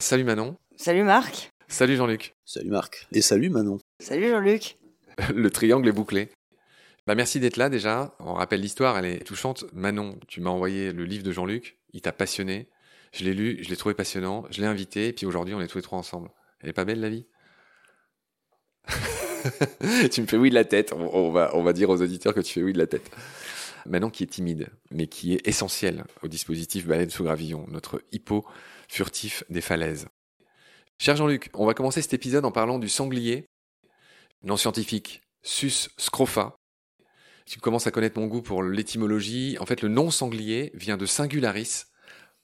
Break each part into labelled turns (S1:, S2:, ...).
S1: Salut Manon.
S2: Salut Marc.
S1: Salut Jean-Luc.
S3: Salut Marc. Et salut Manon.
S2: Salut Jean-Luc.
S1: Le triangle est bouclé. Bah merci d'être là déjà. On rappelle l'histoire, elle est touchante. Manon, tu m'as envoyé le livre de Jean-Luc, il t'a passionné. Je l'ai lu, je l'ai trouvé passionnant, je l'ai invité, et puis aujourd'hui on est tous les trois ensemble. Elle est pas belle la vie? Tu me fais oui de la tête. On, va, on va dire aux auditeurs que tu fais oui de la tête. Manon qui est timide, mais qui est essentiel au dispositif Baleine sous gravillon, notre hippo furtif des falaises. Cher Jean-Luc, on va commencer cet épisode en parlant du sanglier, nom scientifique Sus scrofa, tu commences à connaître mon goût pour l'étymologie. En fait, le nom sanglier vient de singularis,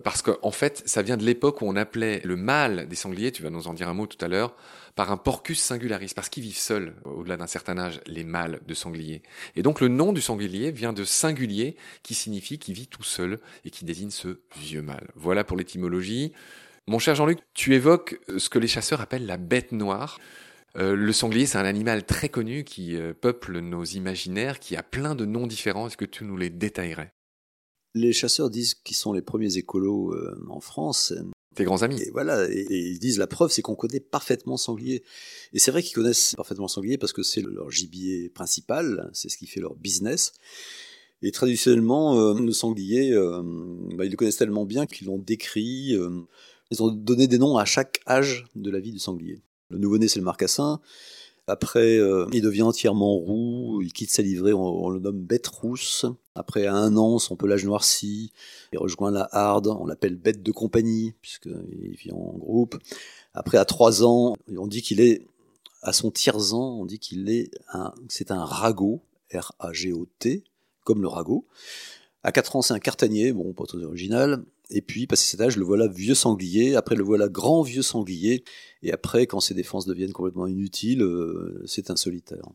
S1: parce qu'en en fait, ça vient de l'époque où on appelait le mâle des sangliers, tu vas nous en dire un mot tout à l'heure, par un porcus singularis, parce qu'ils vivent seuls au-delà d'un certain âge, les mâles de sangliers. Et donc le nom du sanglier vient de singulier, qui signifie qu'il vit tout seul et qui désigne ce vieux mâle. Voilà pour l'étymologie. Mon cher Jean-Luc, tu évoques ce que les chasseurs appellent la bête noire. Euh, le sanglier, c'est un animal très connu qui euh, peuple nos imaginaires, qui a plein de noms différents. Est-ce que tu nous les détaillerais?
S3: Les chasseurs disent qu'ils sont les premiers écolos euh, en France.
S1: Tes grands amis.
S3: Et voilà, et, ils disent la preuve, c'est qu'on connaît parfaitement sanglier. Et c'est vrai qu'ils connaissent parfaitement sanglier parce que c'est leur gibier principal, c'est ce qui fait leur business. Et traditionnellement, le sanglier, bah, ils le connaissent tellement bien qu'ils l'ont décrit. ils ont donné des noms à chaque âge de la vie du sanglier. Le nouveau-né, c'est le marcassin. Après, euh, il devient entièrement roux, il quitte sa livrée, on, le nomme bête rousse. Après, à un an, son pelage noircit, il rejoint la harde, on l'appelle bête de compagnie, puisqu'il vit en groupe. Après, à trois ans, on dit qu'il est, à son tiers-ans, on dit qu'il est un, c'est un ragot, R-A-G-O-T, comme le ragot. À quatre ans, c'est un cartanier, bon, pas très original. Et puis, passé cet âge, le voilà vieux sanglier, après le voilà grand vieux sanglier, et après, quand ses défenses deviennent complètement inutiles, euh, c'est un solitaire.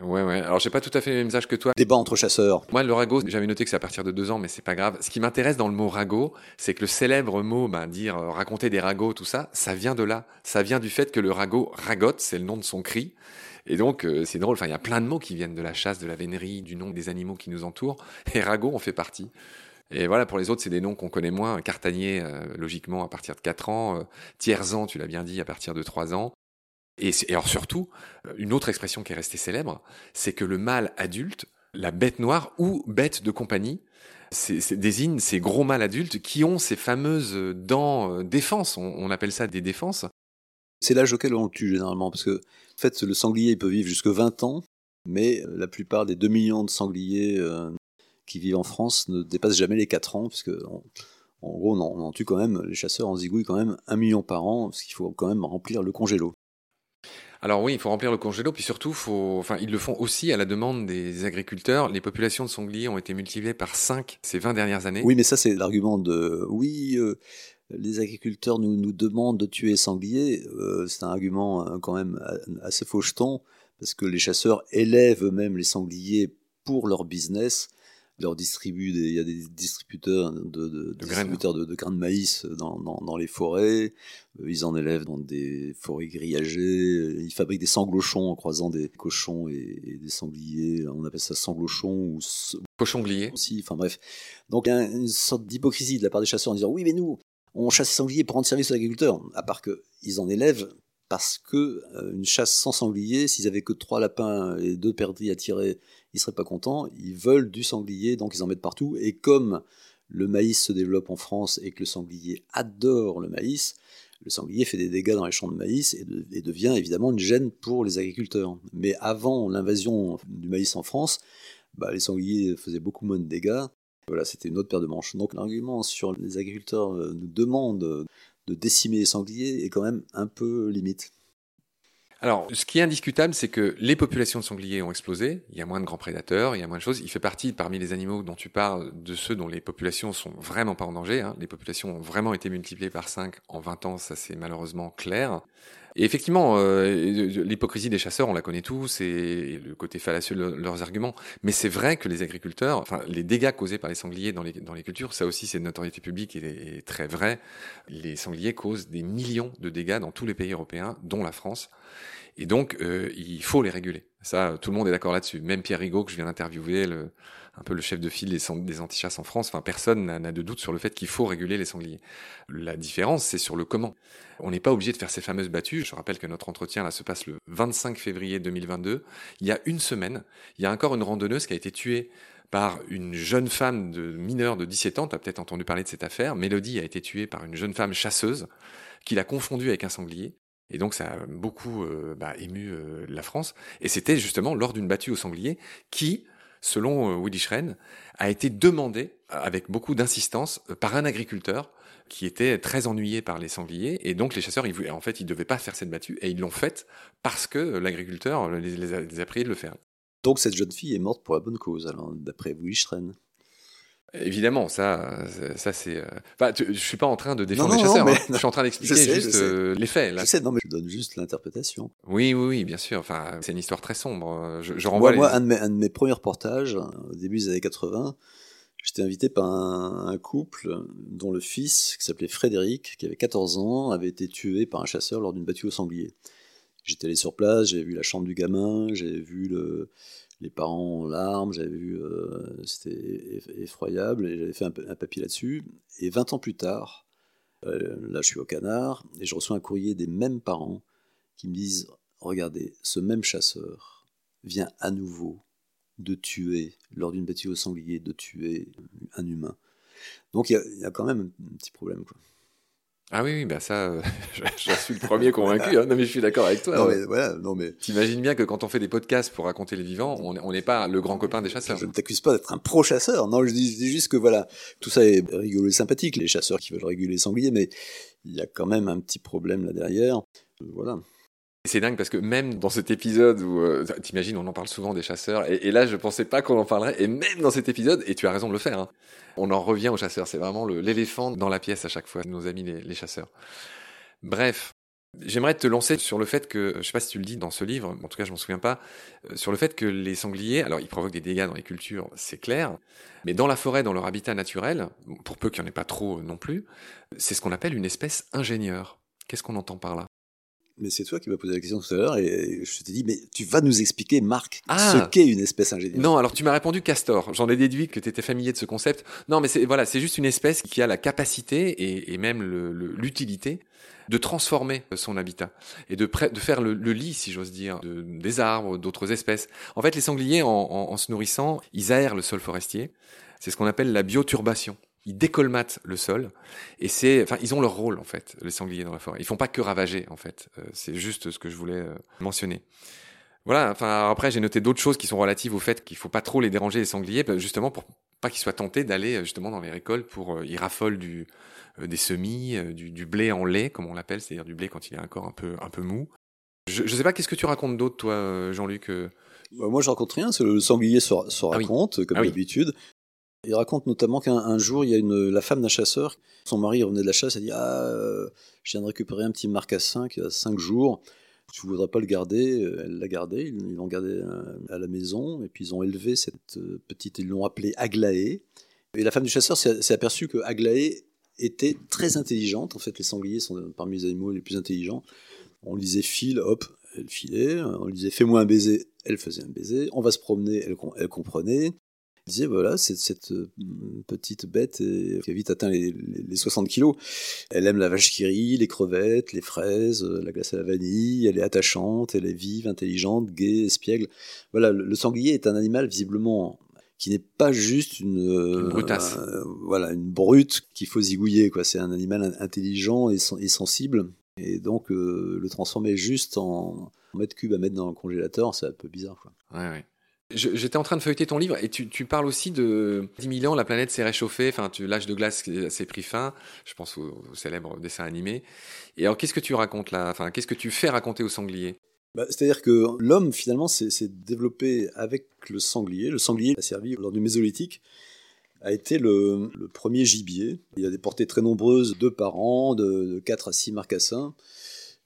S1: Ouais, ouais. Alors, j'ai pas tout à fait le même âge que toi.
S3: Débat entre chasseurs.
S1: Moi, le ragot, j'avais noté que c'est à partir de deux ans, mais c'est pas grave. Ce qui m'intéresse dans le mot ragot, c'est que le célèbre mot, ben, dire, euh, raconter des ragots, tout ça, ça vient de là. Ça vient du fait que le ragot ragote, c'est le nom de son cri. Et donc, euh, c'est drôle. Enfin, il y a plein de mots qui viennent de la chasse, de la vénerie, du nom des animaux qui nous entourent. Et ragot en fait partie. Et voilà, pour les autres, c'est des noms qu'on connaît moins. Cartanier, euh, logiquement, à partir de 4 ans. Euh, Tierzan, tu l'as bien dit, à partir de 3 ans. Et, alors surtout, euh, une autre expression qui est restée célèbre, c'est que le mâle adulte, la bête noire ou bête de compagnie, désigne ces gros mâles adultes qui ont ces fameuses dents défense. On, appelle ça des défenses.
S3: C'est l'âge auquel on le tue généralement, parce que en fait, le sanglier il peut vivre jusque 20 ans, mais la plupart des 2 millions de sangliers qui vivent en France ne dépassent jamais les 4 ans, puisque en, gros, on en, tue quand même, les chasseurs en zigouillent quand même un million par an, parce qu'il faut quand même remplir le congélo.
S1: Alors oui, il faut remplir le congélo, puis surtout, faut, enfin, ils le font aussi à la demande des agriculteurs. Les populations de sangliers ont été multipliées par 5 ces 20 dernières années.
S3: Oui, mais ça, c'est l'argument de oui, euh, les agriculteurs nous, nous demandent de tuer sangliers. Euh, c'est un argument euh, quand même assez faucheton, parce que les chasseurs élèvent eux-mêmes les sangliers pour leur business leur distribue il y a des distributeurs de, de, de distributeurs de, grains de maïs dans, dans, dans, les forêts. Euh, ils en élèvent dans des forêts grillagées. Ils fabriquent des sanglochons en croisant des cochons et, des sangliers. On appelle ça sanglochon ou
S1: cochon glié
S3: aussi. Enfin bref. Donc il y a une sorte d'hypocrisie de la part des chasseurs en disant oui mais nous on chasse les sangliers pour rendre service aux agriculteurs. À part que ils en élèvent parce que euh, une chasse sans sanglier, s'ils avaient que trois lapins et deux perdrix à tirer, ils seraient pas contents. Ils veulent du sanglier, donc ils en mettent partout. Et comme le maïs se développe en France et que le sanglier adore le maïs, le sanglier fait des dégâts dans les champs de maïs et, devient évidemment une gêne pour les agriculteurs. Mais avant l'invasion du maïs en France, bah, les sangliers faisaient beaucoup moins de dégâts. Voilà, c'était une autre paire de manches. Donc l'argument sur les agriculteurs euh, nous demandent de décimer les sangliers est quand même un peu limite.
S1: Alors, ce qui est indiscutable, c'est que les populations de sangliers ont explosé. Il y a moins de grands prédateurs, il y a moins de choses. Il fait partie, parmi les animaux dont tu parles, de ceux dont les populations sont vraiment pas en danger. Hein. Les populations ont vraiment été multipliées par 5 en 20 ans, ça c'est malheureusement clair. Et effectivement, euh, l'hypocrisie des chasseurs, on la connaît tous, et le côté fallacieux de leurs arguments. Mais c'est vrai que les agriculteurs, enfin, les dégâts causés par les sangliers dans les, dans les cultures, ça aussi c'est de notoriété publique et, très vrai. Les sangliers causent des millions de dégâts dans tous les pays européens, dont la France. Et donc, euh, il faut les réguler. Ça, tout le monde est d'accord là-dessus. Même Pierre Rigaud, que je viens d'interviewer, le, un peu le chef de file des, antichasses en France, enfin, personne n'a de doute sur le fait qu'il faut réguler les sangliers. La différence, c'est sur le comment. On n'est pas obligé de faire ces fameuses battues. Je rappelle que notre entretien, là, se passe le 25 février 2022. Il y a une semaine, il y a encore une randonneuse qui a été tuée par une jeune femme de mineure de 17 ans. Tu as peut-être entendu parler de cette affaire. Mélodie a été tuée par une jeune femme chasseuse qui l'a confondue avec un sanglier. Et donc ça a beaucoup euh, bah, ému euh, la France. Et c'était justement lors d'une battue au sanglier qui, selon euh, Willy Schren, a été demandé avec beaucoup d'insistance par un agriculteur qui était très ennuyé par les sangliers. Et donc les chasseurs, ils, en fait, ils ne devaient pas faire cette battue. Et ils l'ont faite parce que l'agriculteur les, a, les, priés de le faire.
S3: Donc cette jeune fille est morte pour la bonne cause, d'après Willy Schren.
S1: Évidemment, ça, ça c'est. Enfin, je suis pas en train de défendre non, non, les chasseurs. Non, mais... hein. Je suis en train d'expliquer juste euh, les faits. Là.
S3: Je sais, non, mais je donne juste l'interprétation.
S1: Oui, oui, oui, bien sûr. Enfin, c'est une histoire très sombre. Je, je renvoie.
S3: Moi, les... moi un, de mes, un, de mes, premiers reportages, au début des années 80, j'étais invité par un, un, couple dont le fils, qui s'appelait Frédéric, qui avait 14 ans, avait été tué par un chasseur lors d'une battue au sanglier. J'étais allé sur place, j'avais vu la chambre du gamin, j'avais vu le les parents en larmes, j'avais vu, euh, c'était effroyable, et j'avais fait un, papier là-dessus. Et 20 ans plus tard, euh, là je suis au canard, et je reçois un courrier des mêmes parents qui me disent, regardez, ce même chasseur vient à nouveau de tuer, lors d'une bâtisse au sanglier, de tuer un humain. Donc il y, y, a quand même un petit problème. Quoi.
S1: Ah oui, oui, bah ça, euh, je, suis le premier convaincu. Hein. Non, mais je suis d'accord avec toi.
S3: Non, mais voilà, non, mais.
S1: T'imagines bien que quand on fait des podcasts pour raconter les vivants, on n'est pas le grand copain des chasseurs.
S3: Je ne t'accuse pas d'être un pro-chasseur. Non, je dis, je dis, juste que voilà, tout ça est rigolo et sympathique, les chasseurs qui veulent réguler les sangliers, mais il y a quand même un petit problème là derrière. Voilà.
S1: C'est dingue parce que même dans cet épisode où, euh, t'imagines, on en parle souvent des chasseurs, et, là je pensais pas qu'on en parlerait, et même dans cet épisode, et tu as raison de le faire, hein, on en revient aux chasseurs, c'est vraiment l'éléphant dans la pièce à chaque fois, nos amis les, les chasseurs. Bref, J'aimerais te lancer sur le fait que, je sais pas si tu le dis dans ce livre, en tout cas je m'en souviens pas, euh, sur le fait que les sangliers, alors ils provoquent des dégâts dans les cultures, c'est clair, mais dans la forêt, dans leur habitat naturel, pour peu qu'il n'y en ait pas trop non plus, c'est ce qu'on appelle une espèce ingénieure. Qu'est-ce qu'on entend par là?
S3: Mais c'est toi qui m'as posé la question tout à l'heure et je t'ai dit, mais tu vas nous expliquer, Marc, ah. ce qu'est une espèce ingénieure.
S1: Non, alors tu m'as répondu castor. J'en ai déduit que tu étais familier de ce concept. Non, mais c'est voilà, c'est juste une espèce qui a la capacité et, et même l'utilité de transformer son habitat et de, de faire le, le, lit, si j'ose dire, de, des arbres, d'autres espèces. En fait, les sangliers, en, en, en se nourrissant, ils aèrent le sol forestier. C'est ce qu'on appelle la bioturbation ils décolmatent le sol et c'est enfin ils ont leur rôle en fait les sangliers dans la forêt ils font pas que ravager en fait euh, c'est juste ce que je voulais euh, mentionner voilà enfin après j'ai noté d'autres choses qui sont relatives au fait qu'il faut pas trop les déranger les sangliers bah, justement pour pas qu'ils soient tentés d'aller euh, justement dans les récoltes pour ils raffolent du des semis du, du, blé en lait comme on l'appelle c'est-à-dire du blé quand il est encore un peu un peu mou je, je sais pas qu'est-ce que tu racontes d'autre toi Jean-Luc
S3: bah, moi, je raconte rien. Le sanglier se, se raconte, ah oui. comme ah oui. Il raconte notamment qu'un jour, il y a une, la femme d'un chasseur, son mari revenait de la chasse, elle dit Ah, euh, je viens de récupérer un petit marcassin qui a 5 jours, tu voudrais pas le garder? Elle l'a gardé, ils l'ont gardé euh, à la maison, et puis ils ont élevé cette euh, petite, ils l'ont appelée Aglaé. Et la femme du chasseur s'est aperçue que Aglaé était très intelligente. En fait, les sangliers sont parmi les animaux les plus intelligents. On lui disait file, hop, elle filait. On lui disait fais-moi un baiser, elle faisait un baiser. On va se promener, elle comprenait disait voilà, c'est cette euh, petite bête qui a vite atteint les, les, 60 kilos. Elle aime la vache qui rit, les crevettes, les fraises, euh, la glace à la vanille. Elle est attachante, elle est vive, intelligente, gaie, espiègle. Voilà, le, sanglier est un animal visiblement qui n'est pas juste une,
S1: une brutasse.
S3: Euh, voilà, une brute qu'il faut zigouiller. Quoi. C'est un animal intelligent et, et sensible. Et donc, euh, le transformer juste en, en mètre cube à mettre dans le congélateur, c'est un peu bizarre. Quoi.
S1: Ouais, ouais. J'étais en train de feuilleter ton livre et tu, parles aussi de 10 000 ans, la planète s'est réchauffée, enfin l'âge de glace s'est pris fin, je pense au, au célèbre dessin animé. Et alors qu'est-ce que tu racontes là? Enfin qu'est-ce que tu fais raconter aux sangliers
S3: bah, C'est-à-dire que l'homme finalement s'est développé avec le sanglier. Le sanglier a servi lors du Mésolithique a été le, premier gibier. Il a des portées très nombreuses, deux par an, de, de 4 à 6 marcassins.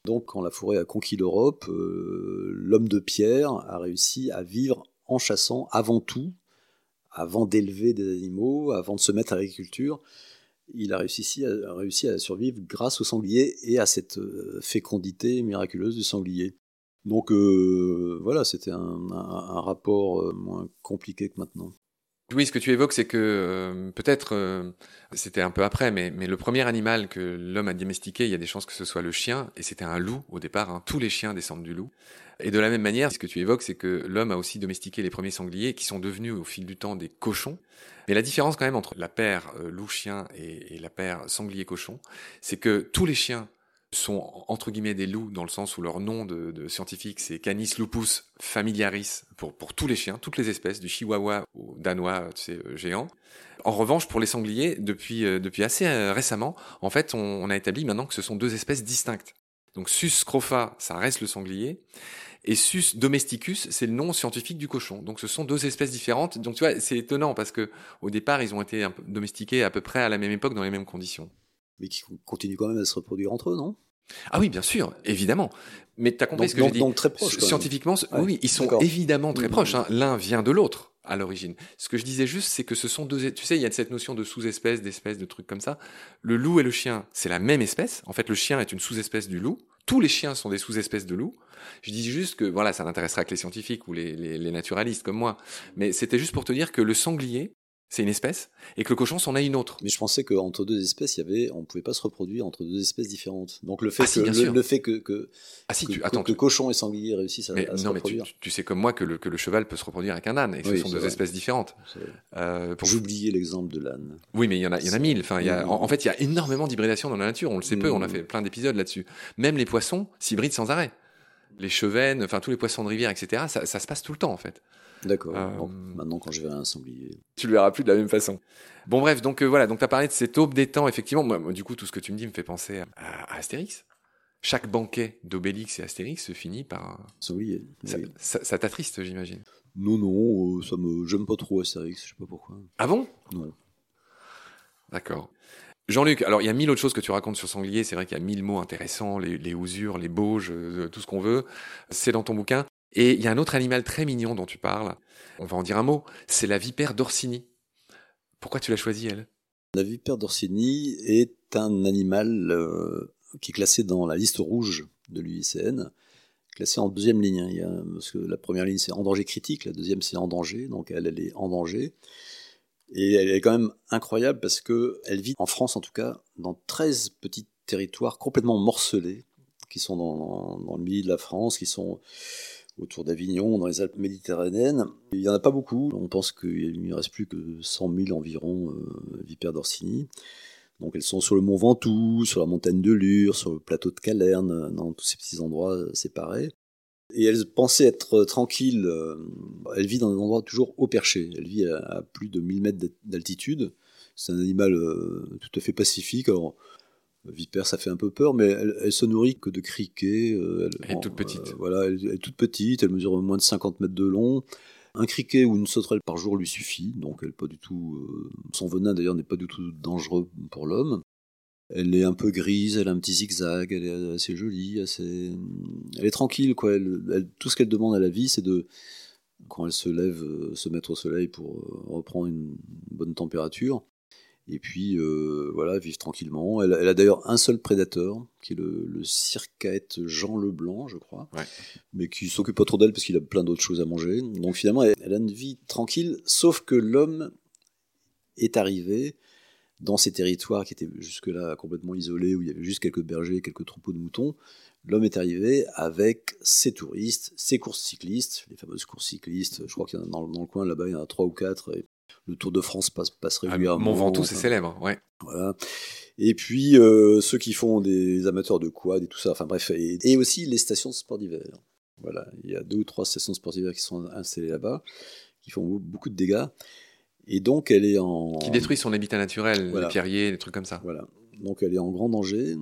S3: Donc quand la forêt a conquis l'Europe, euh, l'homme de pierre a réussi à vivre en chassant avant tout, avant d'élever des animaux, avant de se mettre à l'agriculture. Il a réussi, à survivre grâce au sanglier et à cette euh, fécondité miraculeuse du sanglier. Donc voilà, c'était un, rapport moins compliqué que maintenant.
S1: Oui, ce que tu évoques, c'est que euh, peut-être euh, c'était un peu après, mais, mais le premier animal que l'homme a domestiqué, il y a des chances que ce soit le chien, et c'était un loup au départ. Hein. Tous les chiens descendent du loup. Et de la même manière, ce que tu évoques, c'est que l'homme a aussi domestiqué les premiers sangliers, qui sont devenus au fil du temps des cochons. Mais la différence quand même entre la paire euh, loup-chien et, et la paire sanglier-cochon, c'est que tous les chiens sont entre guillemets des loups dans le sens où leur nom de, de scientifique c'est Canis lupus familiaris pour, pour tous les chiens, toutes les espèces, du chihuahua au danois, tu sais, euh, géant. En revanche, pour les sangliers, depuis, euh, depuis assez euh, récemment, en fait, on, on, a établi maintenant que ce sont deux espèces distinctes. Donc Sus scrofa, ça reste le sanglier, et Sus domesticus, c'est le nom scientifique du cochon. Donc ce sont deux espèces différentes. Donc tu vois, c'est étonnant parce que au départ, ils ont été domestiqués à peu près à la même époque dans les mêmes conditions
S3: mais qui continuent quand même à se reproduire entre eux, non?
S1: Ah oui, bien sûr, évidemment. Mais tu as compris ce que j'ai dit.
S3: Donc très proche.
S1: Scientifiquement, oui, ils sont évidemment très proches. Hein. L'un vient de l'autre à l'origine. Ce que je disais juste, c'est que ce sont deux. Tu sais, il y a cette notion de sous-espèce, d'espèce, de trucs comme ça. Le loup et le chien, c'est la même espèce. En fait, le chien est une sous-espèce du loup. Tous les chiens sont des sous-espèces de loup. Je dis juste que voilà, ça n'intéressera que les scientifiques ou les, les naturalistes comme moi. Mais c'était juste pour te dire que le sanglier, c'est une espèce, et que le cochon s'en a une autre.
S3: Mais je pensais qu'entre deux espèces, il y avait, on pouvait pas se reproduire entre deux espèces différentes. Donc le fait, ah, que, le, fait que, que,
S1: ah, si,
S3: que,
S1: tu, attends,
S3: que, cochon et sanglier réussissent à,
S1: mais,
S3: se
S1: non. Mais tu, tu, sais comme moi que le, que le cheval peut se reproduire avec un âne, et que ce sont deux espèces différentes.
S3: Euh, pour... J'oubliais l'exemple de l'âne.
S1: Oui, mais il y en a, il y en a mille. Enfin, il y a, en, fait, il y a énormément d'hybridation dans la nature. On le sait peu. On a mm. fait plein d'épisodes là-dessus. Même les poissons s'hybrident sans arrêt. Les chevennes, enfin tous les poissons de rivière, etc. Ça, ça se passe tout le temps en fait.
S3: D'accord. Euh, maintenant, quand je verrai un sanglier.
S1: Tu le verras plus de la même façon. Bon, bref, donc euh, voilà, donc tu as parlé de cette aube des temps, effectivement. Moi, du coup, tout ce que tu me dis me fait penser à, Astérix. Chaque banquet d'Obélix et Astérix se finit par un
S3: sanglier.
S1: Ça, ça, t'attriste, j'imagine.
S3: Non, non, euh, ça me, j'aime pas trop Astérix, je sais pas pourquoi.
S1: Ah bon?
S3: Non.
S1: D'accord. Jean-Luc, alors il y a mille autres choses que tu racontes sur Sanglier, c'est vrai qu'il y a mille mots intéressants, les, les housures, les bauges, tout ce qu'on veut, c'est dans ton bouquin. Et il y a un autre animal très mignon dont tu parles, on va en dire un mot, c'est la vipère d'Orsini. Pourquoi tu l'as choisie, elle?
S3: La vipère d'Orsini est un animal euh, qui est classé dans la liste rouge de l'UICN, classé en deuxième ligne. A, parce que la première ligne c'est en danger critique, la deuxième c'est en danger, donc elle, elle est en danger. Et elle est quand même incroyable parce qu'elle vit en France en tout cas dans 13 petits territoires complètement morcelés qui sont dans, dans le milieu de la France, qui sont autour d'Avignon, dans les Alpes méditerranéennes. Il n'y en a pas beaucoup. On pense qu'il ne reste plus que 100 000 environ euh, vipères d'Orsini. Donc elles sont sur le mont Ventoux, sur la montagne de Lure, sur le plateau de Calerne, dans tous ces petits endroits euh, séparés. Et elles pensaient être tranquilles. Euh, elle vit dans un endroit toujours haut perché. Elle vit à, plus de 1000 mètres d'altitude. C'est un animal tout à fait pacifique. Vipère, ça fait un peu peur, mais elle, se nourrit que de criquets.
S1: Euh, elle, est toute petite. Euh,
S3: voilà, elle, est toute petite, elle mesure moins de 50 mètres de long. Un criquet ou une sauterelle par jour lui suffit, donc elle pas du tout. Euh, son venin d'ailleurs n'est pas du tout dangereux pour l'homme. Elle est un peu grise, elle a un petit zigzag, elle est assez jolie, assez. Elle est tranquille, quoi. tout ce qu'elle demande à la vie, c'est de, quand elle se lève, se mettre au soleil pour reprendre une bonne température et puis euh, voilà, vivre tranquillement. Elle, a d'ailleurs un seul prédateur, qui est le, le circaète Jean Leblanc, je crois, mais qui s'occupe pas trop d'elle parce qu'il a plein d'autres choses à manger. Donc finalement, elle, a une vie tranquille, sauf que l'homme est arrivé dans ces territoires qui étaient jusque-là complètement isolés, où il y avait juste quelques bergers, quelques troupeaux de moutons. L'homme est arrivé avec ses touristes, ses courses cyclistes, les fameuses courses cyclistes. Je crois qu'il y en a dans, dans le coin là-bas, il y en a trois ou quatre. Et le Tour de France passe, passe ah, régulièrement.
S1: Mont Ventoux, c'est célèbre, ouais.
S3: Voilà. Et puis euh, ceux qui font des amateurs de quad et tout ça, enfin bref, et, aussi les stations de sport d'hiver. Voilà, il y a deux ou trois stations de sport d'hiver qui sont installées là-bas, qui font beaucoup de dégâts. Et donc elle est en...
S1: Qui détruit son habitat naturel, les pierriers, des trucs comme ça.
S3: Voilà. Donc elle est en grand danger.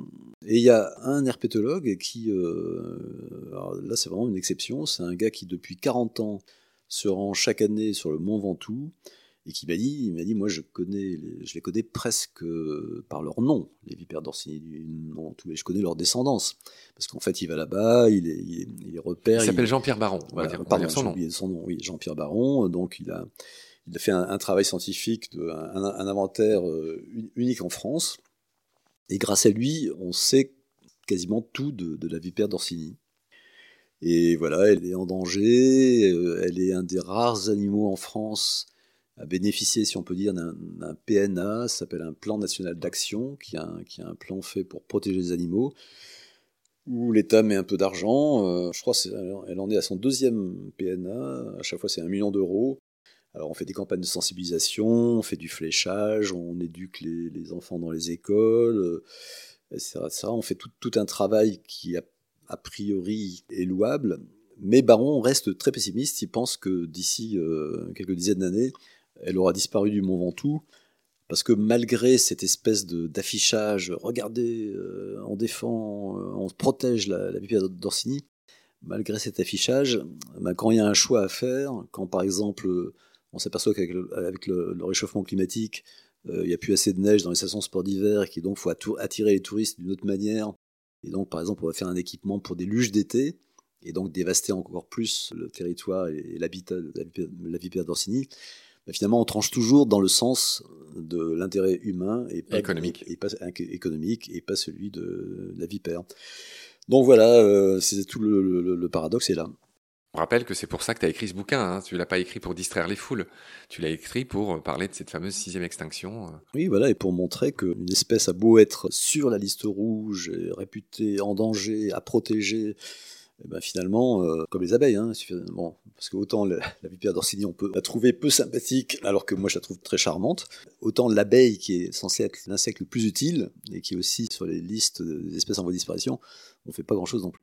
S3: Et il y a un herpétologue qui... Euh, alors là c'est vraiment une exception, c'est un gars qui depuis 40 ans se rend chaque année sur le Mont Ventoux et qui m'a dit, il m'a dit, moi je connais, je les connais presque par leur nom, les vipères d'Orsini, je connais leur descendance, parce qu'en fait il va là-bas, il, il, il repère.
S1: Il s'appelle Jean-Pierre Baron.
S3: On va dire, pardon, son, nom. son nom. Oui, Jean-Pierre Baron. Donc il a, il a fait un, travail scientifique, de, un, inventaire euh, unique en France, et grâce à lui, on sait quasiment tout de, de la vipère d'Orsini. Et voilà, elle est en danger. Euh, elle est un des rares animaux en France bénéficier, si on peut dire, d'un PNA, ça s'appelle un plan national d'action, qui, qui, est un plan fait pour protéger les animaux, où l'État met un peu d'argent. Euh, je crois qu'elle en est à son deuxième PNA. À chaque fois, c'est un million d'euros. Alors, on fait des campagnes de sensibilisation, on fait du fléchage, on éduque les, enfants dans les écoles, etc., On fait tout, un travail qui a a priori est louable, mais Baron reste très pessimiste. Il pense que d'ici euh, quelques dizaines d'années, elle aura disparu du Mont Ventoux, parce que malgré cette espèce d'affichage, regardez, euh, on défend, euh, on protège la, la vipère d'Orsini, malgré cet affichage, ben, quand il y a un choix à faire, quand par exemple on s'aperçoit qu'avec le, réchauffement climatique, il n'y a plus assez de neige dans les stations sport d'hiver, et qu'il donc faut attirer les touristes d'une autre manière, et donc, par exemple, on va faire un équipement pour des luges d'été, et donc dévaster encore plus le territoire et l'habitat de la vipère d'Orsini. Mais finalement, on tranche toujours dans le sens de l'intérêt humain et pas
S1: économique.
S3: Et, pas économique et pas celui de la vipère. Donc voilà, euh, c'est tout le, le paradoxe est là.
S1: On rappelle que c'est pour ça que tu as écrit ce bouquin. Hein. Tu l'as pas écrit pour distraire les foules. Tu l'as écrit pour euh, parler de cette fameuse sixième extinction. Euh.
S3: Oui, voilà, et pour montrer qu'une espèce a beau être sur la liste rouge, réputée en danger, à protéger, eh ben finalement, euh, comme les abeilles, hein, bon, parce que autant la, vipère d'Orsini, on peut la trouver peu sympathique, alors que moi je la trouve très charmante, autant l'abeille, qui est censée être l'insecte le plus utile, et qui est aussi sur les listes des espèces en voie de disparition, on fait pas grand-chose non plus.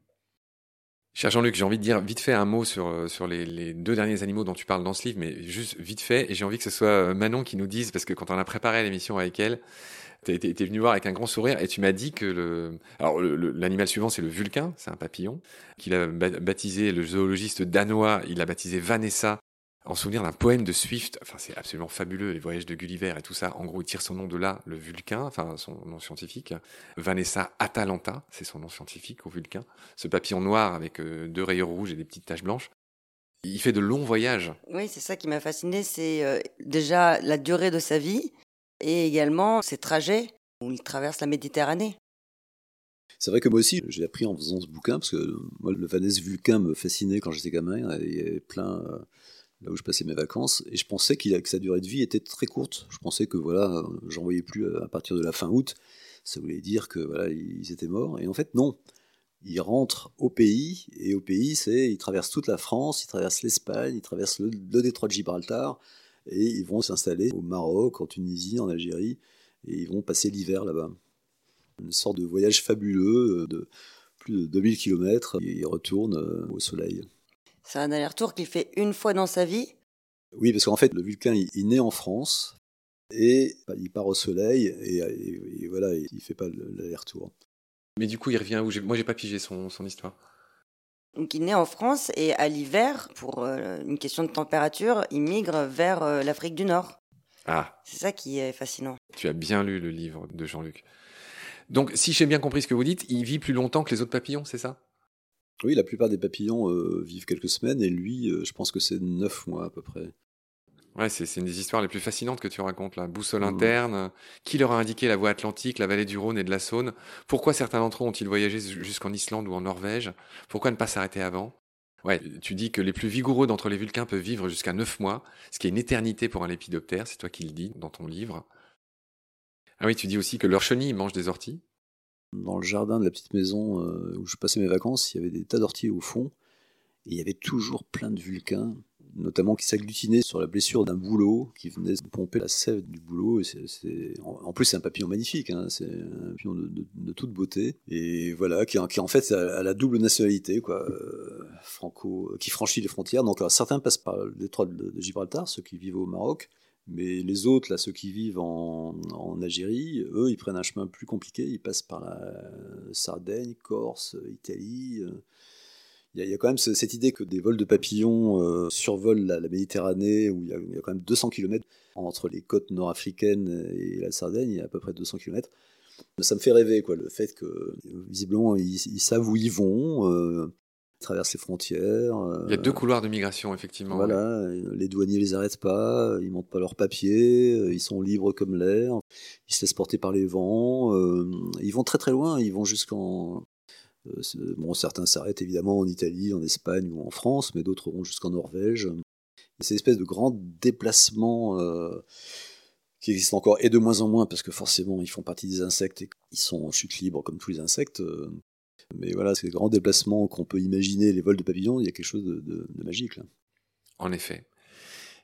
S1: Cher Jean-Luc, j'ai envie de dire vite fait un mot sur, euh, sur les, les, deux derniers animaux dont tu parles dans ce livre, mais juste vite fait, et j'ai envie que ce soit euh, Manon qui nous dise, parce que quand on a préparé l'émission avec elle, tu es, venu voir avec un grand sourire et tu m'as dit que le... Alors l'animal suivant c'est le vulcain, c'est un papillon, qu'il a baptisé, le zoologiste danois, il a baptisé Vanessa, en souvenir d'un poème de Swift. Enfin, c'est absolument fabuleux, les voyages de Gulliver et tout ça. En gros, il tire son nom de là, le Vulcain, enfin son nom scientifique. Vanessa Atalanta, c'est son nom scientifique au Vulcain. Ce papillon noir avec euh, deux rayures rouges et des petites taches blanches. Il fait de longs voyages.
S2: Oui, c'est ça qui m'a fasciné, c'est euh, déjà la durée de sa vie et également ses trajets où il traverse la Méditerranée.
S3: C'est vrai que moi aussi, j'ai appris en faisant ce bouquin, parce que moi, le Vanessa Vulcain me fascinait quand j'étais gamin. Il y avait plein, euh, là où je passais mes vacances, et je pensais que sa durée de vie était très courte. Je pensais que voilà, j'en voyais plus à partir de la fin août. Ça voulait dire que voilà, ils étaient morts. Et en fait, non. Ils rentrent au pays, et au pays, c'est ils traversent toute la France, ils traversent l'Espagne, ils traversent le, détroit de Gibraltar, et ils vont s'installer au Maroc, en Tunisie, en Algérie, et ils vont passer l'hiver là-bas. Une sorte de voyage fabuleux euh, de plus de 2000 km, et ils retournent euh, au soleil.
S2: C'est un aller-retour qu'il fait une fois dans sa vie?
S3: Oui, parce qu'en fait, le Vulcain, il, naît en France et bah, il part au soleil et, voilà, il ne fait pas l'aller-retour.
S1: Mais du coup, il revient où? Moi, j'ai pas pigé son, histoire.
S2: Donc, il naît en France et à l'hiver, pour euh, une question de température, il migre vers euh, l'Afrique du Nord.
S1: Ah.
S2: C'est ça qui est fascinant.
S1: Tu as bien lu le livre de Jean-Luc. Donc, si j'ai bien compris ce que vous dites, il vit plus longtemps que les autres papillons, c'est ça?
S3: Oui, la plupart des papillons euh, vivent quelques semaines et lui, euh, je pense que c'est neuf mois à peu près.
S1: Ouais, c'est une des histoires les plus fascinantes que tu racontes là. Boussole mmh. interne, qui leur a indiqué la voie atlantique, la vallée du Rhône et de la Saône? Pourquoi certains d'entre eux ont-ils voyagé jusqu'en Islande ou en Norvège? Pourquoi ne pas s'arrêter avant? Ouais, tu dis que les plus vigoureux d'entre les vulcains peuvent vivre jusqu'à neuf mois, ce qui est une éternité pour un lépidoptère, c'est toi qui le dis dans ton livre. Ah oui, tu dis aussi que leurs chenilles mangent des orties
S3: dans le jardin de la petite maison euh, où je passais mes vacances, il y avait des tas d'orties au fond, et il y avait toujours plein de vulcains, notamment qui s'agglutinaient sur la blessure d'un bouleau, qui venait pomper la sève du bouleau. En plus, c'est un papillon magnifique, hein, c'est un papillon de, toute beauté, et voilà, qui, en fait a, la double nationalité, quoi, euh, franco, qui franchit les frontières. Donc certains passent par le détroit de Gibraltar, ceux qui vivent au Maroc, mais les autres, là, ceux qui vivent en, Algérie, eux, ils prennent un chemin plus compliqué. Ils passent par la Sardaigne, Corse, Italie. Il y, a, quand même cette idée que des vols de papillons euh, survolent la, Méditerranée, où il y, a, quand même 200 km entre les côtes nord-africaines et la Sardaigne, il y a à peu près 200 km. Ça me fait rêver, quoi, le fait que, visiblement, ils, savent où ils vont. Euh, traversent les frontières.
S1: Il y a deux couloirs de migration, effectivement.
S3: Voilà, les douaniers les arrêtent pas, ils montent pas leurs papiers, euh, ils sont libres comme l'air, ils se laissent porter par les vents, euh, ils vont très très loin, ils vont jusqu'en bon, certains s'arrêtent évidemment en Italie, en Espagne ou en France, mais d'autres vont jusqu'en Norvège. C'est une espèce de grand déplacement qui existe encore, et de moins en moins, parce que forcément ils font partie des insectes et ils sont en chute libre comme tous les insectes. Mais voilà, ces grands déplacements qu'on peut imaginer, les vols de papillons, il y a quelque chose de, magique là.
S1: En effet.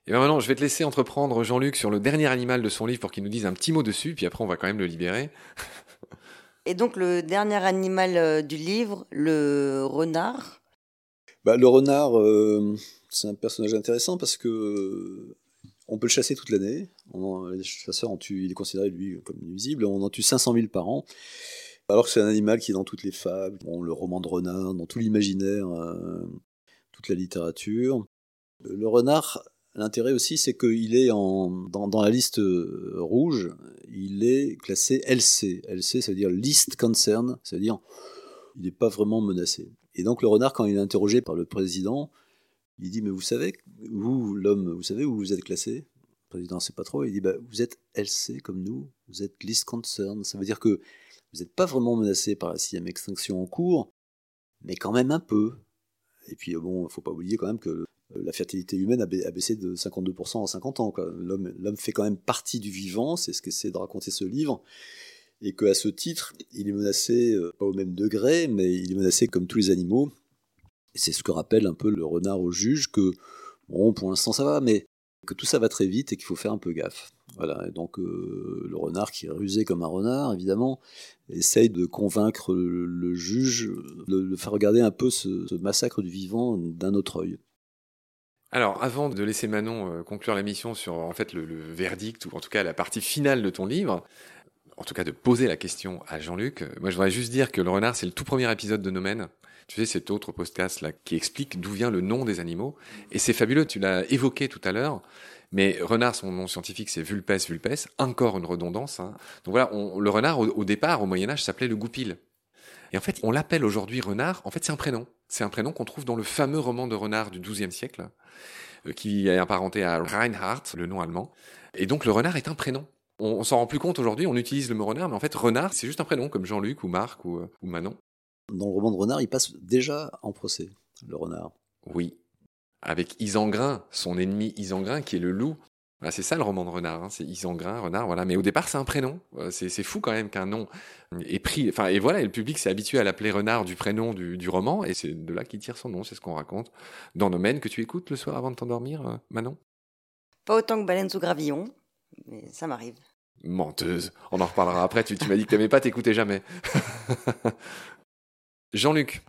S1: Et bien maintenant, je vais te laisser entreprendre Jean-Luc sur le dernier animal de son livre pour qu'il nous dise un petit mot dessus, puis après on va quand même le libérer.
S2: Et donc le dernier animal euh, du livre, le renard?
S3: Bah, le renard, euh, c'est un personnage intéressant parce que euh, on peut le chasser toute l'année. Les chasseurs en tuent, il est considéré lui comme nuisible. On en tue 500 000 par an. Alors que c'est un animal qui est dans toutes les fables, dans le roman de renard, dans tout l'imaginaire, toute la littérature. Le renard, L'intérêt aussi, c'est qu'il est en, dans, la liste euh, rouge, il est classé LC. LC, ça veut dire List Concern, ça veut dire il n'est pas vraiment menacé. Et donc le renard, quand il est interrogé par le président, il dit Mais vous savez, vous, l'homme, vous savez où vous êtes classé? Le président ne sait pas trop. Il dit bah, Vous êtes LC comme nous, vous êtes List Concern. Ça veut dire que vous n'êtes pas vraiment menacé par la sixième extinction en cours, mais quand même un peu. Et puis bon, il faut pas oublier quand même que la fertilité humaine a baissé de 52% en 50 ans. L'homme fait quand même partie du vivant, c'est ce qu'essaie de raconter ce livre, et qu'à ce titre, il est menacé, euh, pas au même degré, mais il est menacé comme tous les animaux. C'est ce que rappelle un peu le renard au juge, que, bon, pour l'instant ça va, mais que tout ça va très vite et qu'il faut faire un peu gaffe. Voilà, et donc euh, le renard qui est rusé comme un renard, évidemment, essaye de convaincre le, juge de, faire regarder un peu ce massacre du vivant d'un autre œil.
S1: Alors, avant de laisser Manon euh, conclure la mission sur en fait le, verdict ou en tout cas la partie finale de ton livre, en tout cas de poser la question à Jean-Luc, euh, moi je voudrais juste dire que le renard c'est le tout premier épisode de Nomen. Tu sais, cet autre podcast là qui explique d'où vient le nom des animaux. Et c'est fabuleux, tu l'as évoqué tout à l'heure. Mais renard, son nom scientifique, c'est Vulpes vulpes, encore une redondance. Hein. Donc voilà, le renard, au, départ, au Moyen Âge, s'appelait le goupil. Et en fait, on l'appelle aujourd'hui renard, en fait, c'est un prénom. C'est un prénom qu'on trouve dans le fameux roman de renard du XIIe siècle, euh, qui est apparenté à Reinhardt, le nom allemand. Et donc le renard est un prénom. On, s'en rend plus compte aujourd'hui, on utilise le mot renard, mais en fait renard, c'est juste un prénom, comme Jean-Luc ou Marc ou, euh, ou Manon.
S3: Dans le roman de renard, il passe déjà en procès, le renard.
S1: Oui, avec Isengrin, son ennemi Isengrin, qui est le loup, c'est ça le roman de Renard, hein, c'est Isengrin, Renard, voilà. Mais au départ, c'est un prénom. Euh, c'est fou quand même qu'un nom ait pris. Enfin, et voilà, et le public s'est habitué à l'appeler Renard du prénom du, roman, et c'est de là qu'il tire son nom. C'est ce qu'on raconte dans Domaine que tu écoutes le soir avant de t'endormir, euh, Manon?
S2: Pas autant que Baleine sous gravillon, mais ça m'arrive.
S1: Menteuse. On en reparlera après. Tu, tu m'as dit que t'aimais pas, t'écoutais jamais. Jean-Luc.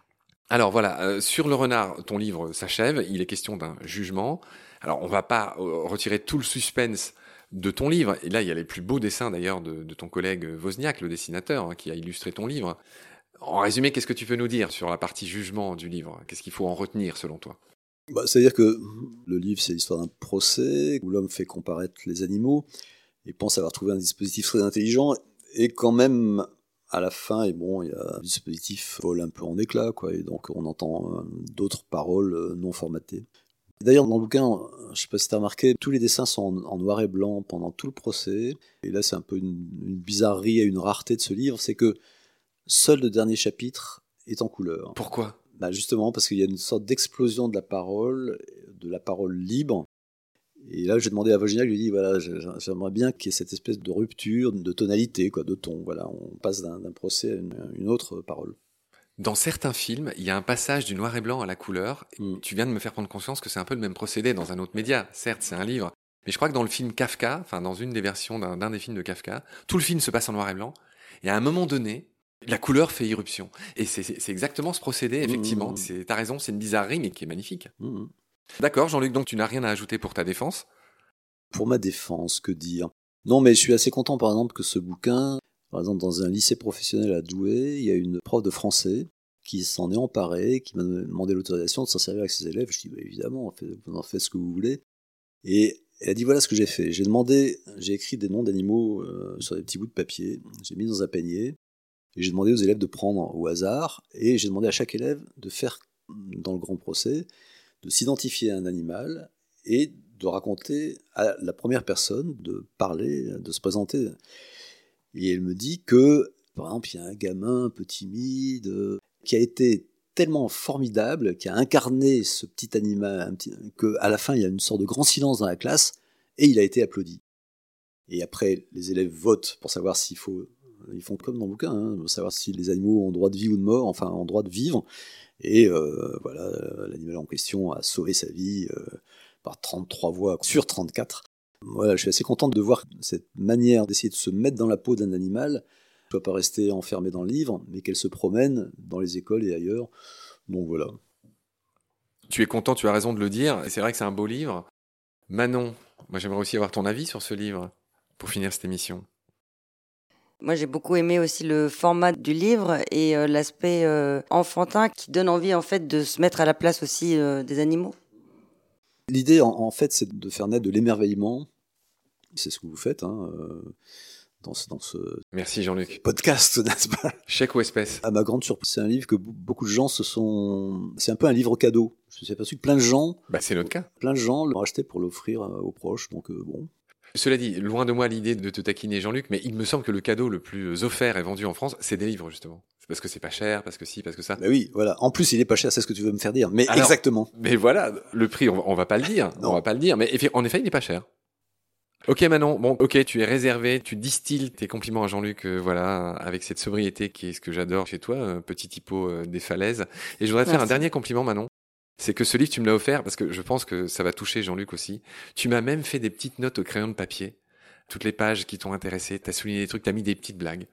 S1: Alors voilà, euh, sur le renard, ton livre s'achève. Il est question d'un jugement. Alors, on va pas euh, retirer tout le suspense de ton livre. Et là, il y a les plus beaux dessins d'ailleurs de, ton collègue Wozniak, le dessinateur, hein, qui a illustré ton livre. En résumé, qu'est-ce que tu peux nous dire sur la partie jugement du livre? Qu'est-ce qu'il faut en retenir selon toi?
S3: Bah, C'est-à-dire que le livre, c'est l'histoire d'un procès où l'homme fait comparaître les animaux et pense avoir trouvé un dispositif très intelligent. Et quand même, à la fin, et bon, il y a, le dispositif vole un peu en éclats, quoi, et donc on entend euh, d'autres paroles euh, non formatées. D'ailleurs, dans le bouquin, je ne sais pas si tu as remarqué, tous les dessins sont en, noir et blanc pendant tout le procès. Et là, c'est un peu une, bizarrerie et une rareté de ce livre, c'est que seul le dernier chapitre est en couleur.
S1: Pourquoi?
S3: Bah Justement parce qu'il y a une sorte d'explosion de la parole, de la parole libre. Et là, j'ai demandé à Virginia, je lui ai dit, voilà, j'aimerais bien qu'il y ait cette espèce de rupture de tonalité, quoi, de ton. Voilà, on passe d'un procès à une autre parole.
S1: Dans certains films, il y a un passage du noir et blanc à la couleur. Mm. Tu viens de me faire prendre conscience que c'est un peu le même procédé dans un autre média. Certes, c'est un livre. Mais je crois que dans le film Kafka, enfin dans une des versions d'un des films de Kafka, tout le film se passe en noir et blanc. Et à un moment donné, la couleur fait irruption. Et c'est exactement ce procédé, mm, effectivement. Mm, t'as raison, c'est une bizarrerie, mais qui est magnifique. D'accord, Jean-Luc, donc tu n'as rien à ajouter pour ta défense?
S3: Pour ma défense, que dire? Non, mais je suis assez content, par exemple, que ce bouquin par exemple, dans un lycée professionnel à Douai, il y a une prof de français qui s'en est emparée, qui m'a demandé l'autorisation de s'en servir avec ses élèves. Je dis, bah, évidemment, vous en faites ce que vous voulez. Et elle a dit, voilà ce que j'ai fait. J'ai demandé, j'ai écrit des noms d'animaux euh, sur des petits bouts de papier, j'ai mis dans un panier, et j'ai demandé aux élèves de prendre au hasard, et j'ai demandé à chaque élève de faire, dans le grand procès, de s'identifier à un animal et de raconter à la première personne, de parler, de se présenter. Et elle me dit que, par exemple, il y a un gamin un peu timide, qui a été tellement formidable, qui a incarné ce petit animal, que à la fin il y a une sorte de grand silence dans la classe et il a été applaudi. Et après, les élèves votent pour savoir s'il faut, ils font comme dans le bouquin, hein, savoir si les animaux ont droit de vie ou de mort, enfin ont droit de vivre. Et euh, voilà, l'animal en question a sauvé sa vie euh, par 33 voix sur 34. Voilà, je suis assez content de voir cette manière d'essayer de se mettre dans la peau d'un animal ne pas rester enfermée dans le livre, mais qu'elle se promène dans les écoles et ailleurs. Donc voilà.
S1: Tu es content, tu as raison de le dire, et c'est vrai que c'est un beau livre. Manon, moi j'aimerais aussi avoir ton avis sur ce livre pour finir cette émission.
S2: Moi, j'ai beaucoup aimé aussi le format du livre et euh, l'aspect euh, enfantin qui donne envie en fait de se mettre à la place aussi euh, des animaux.
S3: L'idée, en, fait, c'est de faire naître de l'émerveillement. C'est ce que vous faites. Hein, dans ce, dans ce
S1: Merci Jean-Luc.
S3: podcast, n'est-ce pas?
S1: Chèque ou espèce?
S3: À ma grande surprise, c'est un livre que beaucoup de gens se sont. C'est un peu un livre cadeau. Je me suis aperçu que plein de gens.
S1: Bah, c'est notre cas.
S3: Plein de gens l'ont acheté pour l'offrir aux proches. Donc bon,
S1: cela dit, loin de moi l'idée de te taquiner Jean-Luc, mais il me semble que le cadeau le plus offert et vendu en France, c'est des livres justement. C'est parce que c'est pas cher, parce que si, parce que ça.
S3: Bah oui, voilà. En plus, il est pas cher, c'est ce que tu veux me faire dire. Mais exactement.
S1: Mais voilà, le prix, on, va pas le dire. on va pas le dire. Mais en effet, il n'est pas cher. Ok Manon, bon, ok, tu es réservé, tu distilles tes compliments à Jean-Luc, euh, voilà, avec cette sobriété qui est ce que j'adore chez toi, un petit typo euh, des falaises. Et je voudrais te faire un dernier compliment, Manon c'est que ce livre, tu me l'as offert parce que je pense que ça va toucher Jean-Luc aussi. Tu m'as même fait des petites notes au crayon de papier. Toutes les pages qui t'ont intéressé, t'as souligné des trucs, t'as mis des petites blagues.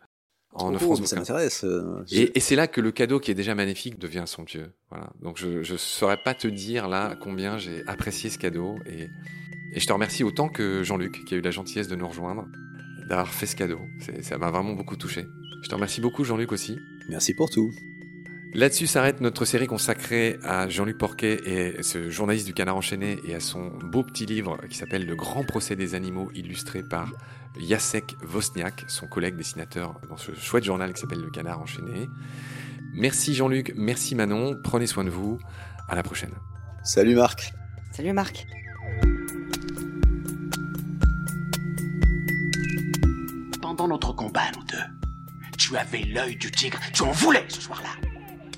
S3: En offrant ça m'intéresse.
S1: Euh, et, c'est là que le cadeau qui est déjà magnifique devient somptueux. Voilà. Donc je ne saurais pas te dire là combien j'ai apprécié ce cadeau et, et je te remercie autant que Jean-Luc qui a eu la gentillesse de nous rejoindre, d'avoir fait ce cadeau. Ça m'a vraiment beaucoup touché. Je te remercie beaucoup Jean-Luc aussi.
S3: Merci pour tout.
S1: Là-dessus s'arrête notre série consacrée à Jean-Luc Porquet et ce journaliste du Canard enchaîné et à son beau petit livre qui s'appelle Le grand procès des animaux illustré par Jacek Wozniak, son collègue dessinateur dans ce chouette journal qui s'appelle Le Canard enchaîné. Merci Jean-Luc, merci Manon, prenez soin de vous, à la prochaine.
S3: Salut Marc.
S2: Salut Marc.
S4: Pendant notre combat, nous deux, tu avais l'œil du tigre, tu en voulais ce soir-là.